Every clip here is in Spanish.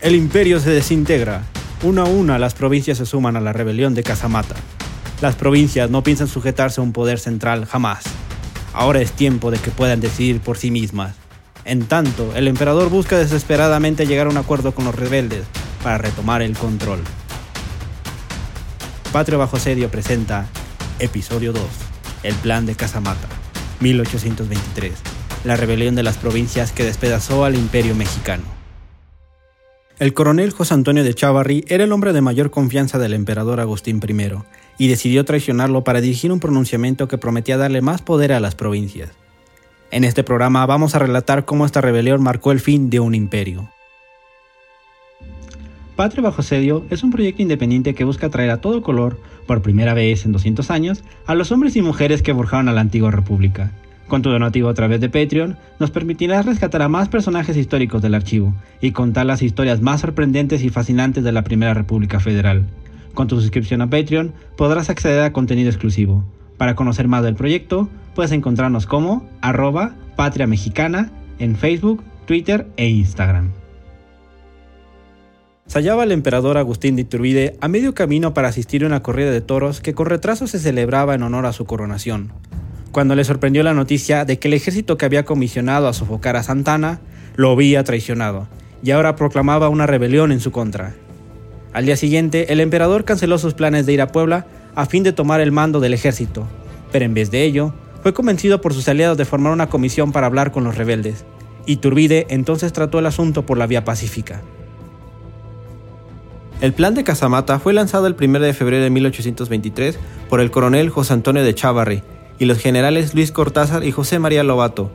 El imperio se desintegra. Una a una las provincias se suman a la rebelión de Casamata. Las provincias no piensan sujetarse a un poder central jamás. Ahora es tiempo de que puedan decidir por sí mismas. En tanto, el emperador busca desesperadamente llegar a un acuerdo con los rebeldes para retomar el control. Patrio bajo asedio presenta Episodio 2. El plan de Casamata. 1823. La rebelión de las provincias que despedazó al imperio mexicano. El coronel José Antonio de Chavarri era el hombre de mayor confianza del emperador Agustín I, y decidió traicionarlo para dirigir un pronunciamiento que prometía darle más poder a las provincias. En este programa vamos a relatar cómo esta rebelión marcó el fin de un imperio. Patria bajo asedio es un proyecto independiente que busca traer a todo color, por primera vez en 200 años, a los hombres y mujeres que forjaron a la antigua república. Con tu donativo a través de Patreon, nos permitirás rescatar a más personajes históricos del archivo y contar las historias más sorprendentes y fascinantes de la Primera República Federal. Con tu suscripción a Patreon podrás acceder a contenido exclusivo. Para conocer más del proyecto, puedes encontrarnos como arroba patria mexicana en Facebook, Twitter e Instagram. Se hallaba el emperador Agustín de Iturbide a medio camino para asistir a una corrida de toros que con retraso se celebraba en honor a su coronación cuando le sorprendió la noticia de que el ejército que había comisionado a sofocar a Santana lo había traicionado y ahora proclamaba una rebelión en su contra. Al día siguiente, el emperador canceló sus planes de ir a Puebla a fin de tomar el mando del ejército, pero en vez de ello, fue convencido por sus aliados de formar una comisión para hablar con los rebeldes. Iturbide entonces trató el asunto por la vía pacífica. El plan de Casamata fue lanzado el 1 de febrero de 1823 por el coronel José Antonio de Chávarri, y los generales Luis Cortázar y José María Lobato,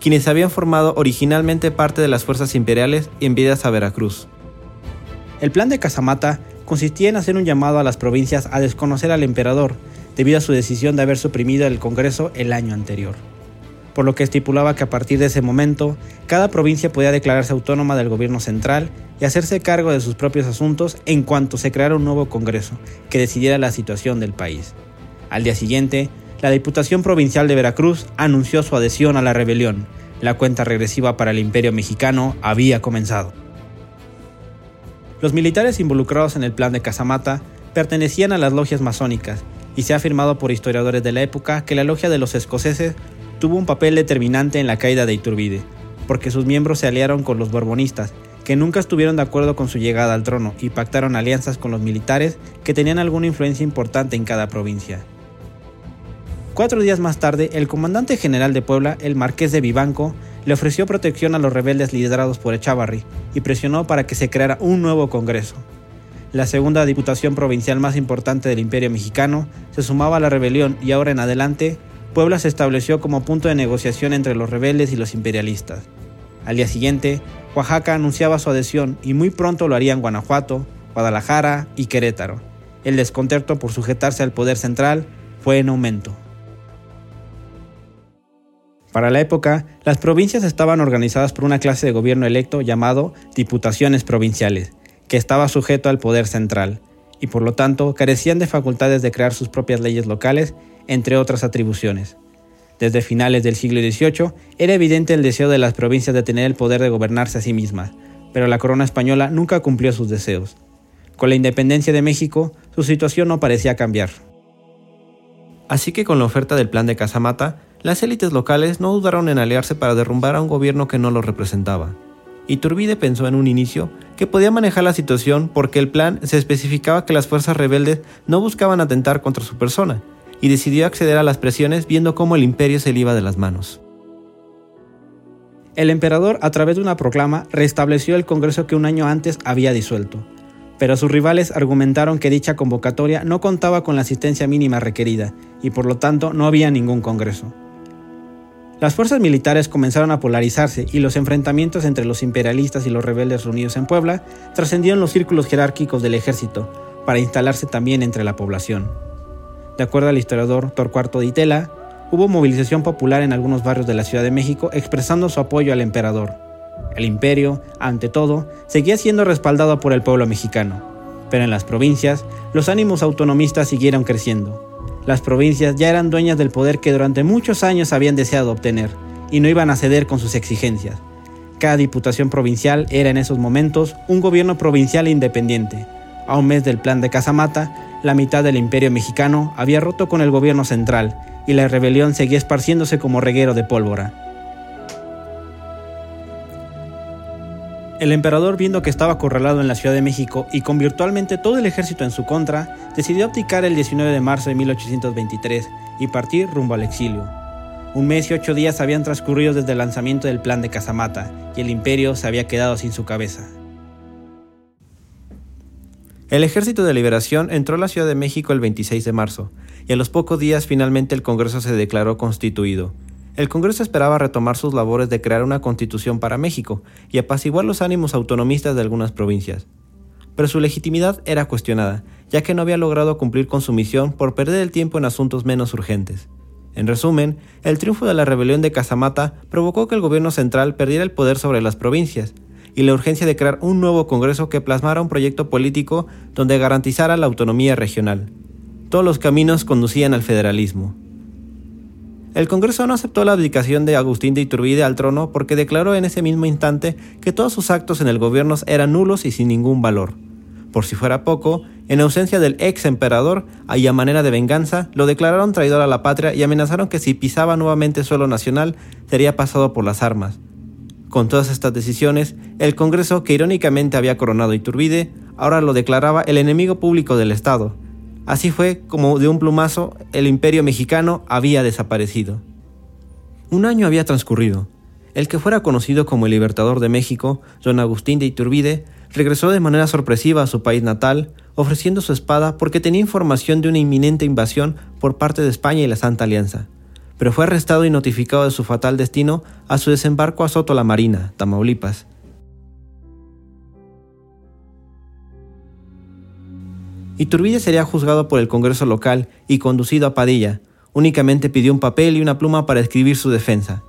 quienes habían formado originalmente parte de las fuerzas imperiales enviadas a Veracruz. El plan de Casamata consistía en hacer un llamado a las provincias a desconocer al emperador debido a su decisión de haber suprimido el Congreso el año anterior, por lo que estipulaba que a partir de ese momento cada provincia podía declararse autónoma del gobierno central y hacerse cargo de sus propios asuntos en cuanto se creara un nuevo Congreso que decidiera la situación del país. Al día siguiente, la Diputación Provincial de Veracruz anunció su adhesión a la rebelión. La cuenta regresiva para el imperio mexicano había comenzado. Los militares involucrados en el plan de Casamata pertenecían a las logias masónicas, y se ha afirmado por historiadores de la época que la logia de los escoceses tuvo un papel determinante en la caída de Iturbide, porque sus miembros se aliaron con los borbonistas, que nunca estuvieron de acuerdo con su llegada al trono y pactaron alianzas con los militares que tenían alguna influencia importante en cada provincia. Cuatro días más tarde, el comandante general de Puebla, el marqués de Vivanco, le ofreció protección a los rebeldes liderados por Echavarri y presionó para que se creara un nuevo Congreso. La segunda diputación provincial más importante del Imperio mexicano se sumaba a la rebelión y ahora en adelante, Puebla se estableció como punto de negociación entre los rebeldes y los imperialistas. Al día siguiente, Oaxaca anunciaba su adhesión y muy pronto lo harían Guanajuato, Guadalajara y Querétaro. El descontento por sujetarse al poder central fue en aumento. Para la época, las provincias estaban organizadas por una clase de gobierno electo llamado Diputaciones Provinciales, que estaba sujeto al poder central, y por lo tanto carecían de facultades de crear sus propias leyes locales, entre otras atribuciones. Desde finales del siglo XVIII era evidente el deseo de las provincias de tener el poder de gobernarse a sí mismas, pero la corona española nunca cumplió sus deseos. Con la independencia de México, su situación no parecía cambiar. Así que con la oferta del plan de Casamata, las élites locales no dudaron en aliarse para derrumbar a un gobierno que no lo representaba. Iturbide pensó en un inicio que podía manejar la situación porque el plan se especificaba que las fuerzas rebeldes no buscaban atentar contra su persona, y decidió acceder a las presiones viendo cómo el imperio se le iba de las manos. El emperador, a través de una proclama, restableció el Congreso que un año antes había disuelto, pero sus rivales argumentaron que dicha convocatoria no contaba con la asistencia mínima requerida y por lo tanto no había ningún Congreso. Las fuerzas militares comenzaron a polarizarse y los enfrentamientos entre los imperialistas y los rebeldes reunidos en Puebla trascendieron los círculos jerárquicos del ejército para instalarse también entre la población. De acuerdo al historiador Torcuarto de Itela, hubo movilización popular en algunos barrios de la Ciudad de México expresando su apoyo al emperador. El imperio, ante todo, seguía siendo respaldado por el pueblo mexicano, pero en las provincias los ánimos autonomistas siguieron creciendo. Las provincias ya eran dueñas del poder que durante muchos años habían deseado obtener, y no iban a ceder con sus exigencias. Cada diputación provincial era en esos momentos un gobierno provincial independiente. A un mes del plan de Casamata, la mitad del imperio mexicano había roto con el gobierno central y la rebelión seguía esparciéndose como reguero de pólvora. El emperador, viendo que estaba acorralado en la Ciudad de México y con virtualmente todo el ejército en su contra, decidió abdicar el 19 de marzo de 1823 y partir rumbo al exilio. Un mes y ocho días habían transcurrido desde el lanzamiento del plan de Casamata y el imperio se había quedado sin su cabeza. El Ejército de Liberación entró a la Ciudad de México el 26 de marzo y a los pocos días finalmente el Congreso se declaró constituido. El Congreso esperaba retomar sus labores de crear una constitución para México y apaciguar los ánimos autonomistas de algunas provincias. Pero su legitimidad era cuestionada, ya que no había logrado cumplir con su misión por perder el tiempo en asuntos menos urgentes. En resumen, el triunfo de la rebelión de Casamata provocó que el gobierno central perdiera el poder sobre las provincias, y la urgencia de crear un nuevo Congreso que plasmara un proyecto político donde garantizara la autonomía regional. Todos los caminos conducían al federalismo. El Congreso no aceptó la abdicación de Agustín de Iturbide al trono porque declaró en ese mismo instante que todos sus actos en el gobierno eran nulos y sin ningún valor. Por si fuera poco, en ausencia del ex emperador, y a manera de venganza, lo declararon traidor a la patria y amenazaron que si pisaba nuevamente suelo nacional, sería pasado por las armas. Con todas estas decisiones, el Congreso, que irónicamente había coronado Iturbide, ahora lo declaraba el enemigo público del Estado, Así fue como de un plumazo el imperio mexicano había desaparecido. Un año había transcurrido. El que fuera conocido como el libertador de México, don Agustín de Iturbide, regresó de manera sorpresiva a su país natal, ofreciendo su espada porque tenía información de una inminente invasión por parte de España y la Santa Alianza. Pero fue arrestado y notificado de su fatal destino a su desembarco a Soto la Marina, Tamaulipas. Iturbide sería juzgado por el Congreso local y conducido a Padilla. Únicamente pidió un papel y una pluma para escribir su defensa.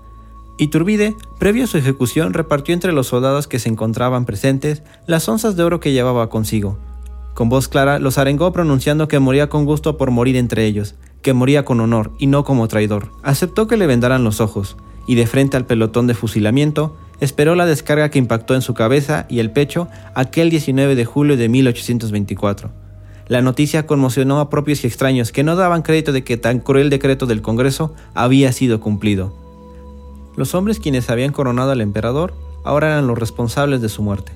Iturbide, previo a su ejecución, repartió entre los soldados que se encontraban presentes las onzas de oro que llevaba consigo. Con voz clara los arengó pronunciando que moría con gusto por morir entre ellos, que moría con honor y no como traidor. Aceptó que le vendaran los ojos, y de frente al pelotón de fusilamiento, esperó la descarga que impactó en su cabeza y el pecho aquel 19 de julio de 1824. La noticia conmocionó a propios y extraños que no daban crédito de que tan cruel decreto del Congreso había sido cumplido. Los hombres quienes habían coronado al emperador ahora eran los responsables de su muerte.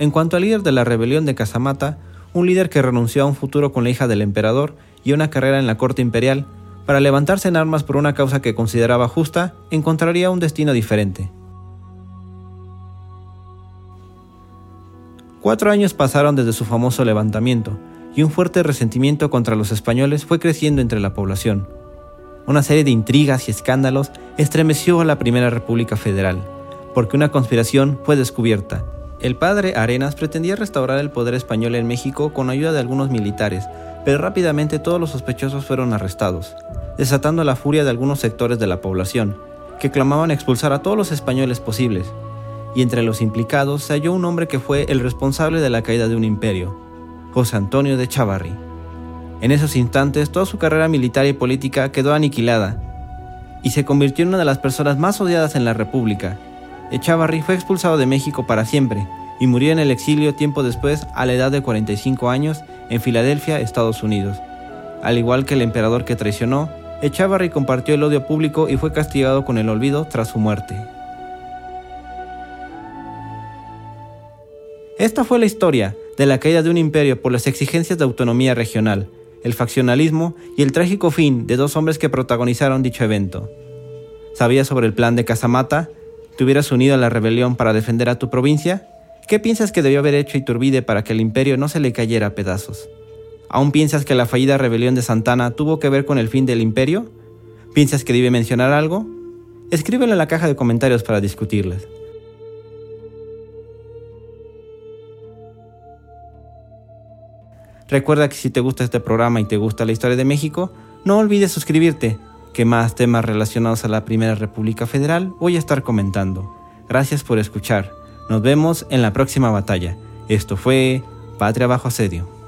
En cuanto al líder de la rebelión de Casamata, un líder que renunció a un futuro con la hija del emperador y una carrera en la corte imperial, para levantarse en armas por una causa que consideraba justa, encontraría un destino diferente. Cuatro años pasaron desde su famoso levantamiento, y un fuerte resentimiento contra los españoles fue creciendo entre la población. Una serie de intrigas y escándalos estremeció a la Primera República Federal, porque una conspiración fue descubierta. El padre Arenas pretendía restaurar el poder español en México con ayuda de algunos militares, pero rápidamente todos los sospechosos fueron arrestados, desatando la furia de algunos sectores de la población, que clamaban expulsar a todos los españoles posibles, y entre los implicados se halló un hombre que fue el responsable de la caída de un imperio, José Antonio de Chavarri. En esos instantes toda su carrera militar y política quedó aniquilada y se convirtió en una de las personas más odiadas en la República. Echavarri fue expulsado de México para siempre y murió en el exilio tiempo después a la edad de 45 años en Filadelfia, Estados Unidos. Al igual que el emperador que traicionó, Echavarri compartió el odio público y fue castigado con el olvido tras su muerte. Esta fue la historia de la caída de un imperio por las exigencias de autonomía regional, el faccionalismo y el trágico fin de dos hombres que protagonizaron dicho evento. ¿Sabías sobre el plan de Casamata? ¿Te hubieras unido a la rebelión para defender a tu provincia? ¿Qué piensas que debió haber hecho Iturbide para que el imperio no se le cayera a pedazos? ¿Aún piensas que la fallida rebelión de Santana tuvo que ver con el fin del imperio? ¿Piensas que debe mencionar algo? Escríbelo en la caja de comentarios para discutirlas. Recuerda que si te gusta este programa y te gusta la historia de México, no olvides suscribirte, que más temas relacionados a la Primera República Federal voy a estar comentando. Gracias por escuchar. Nos vemos en la próxima batalla. Esto fue Patria bajo asedio.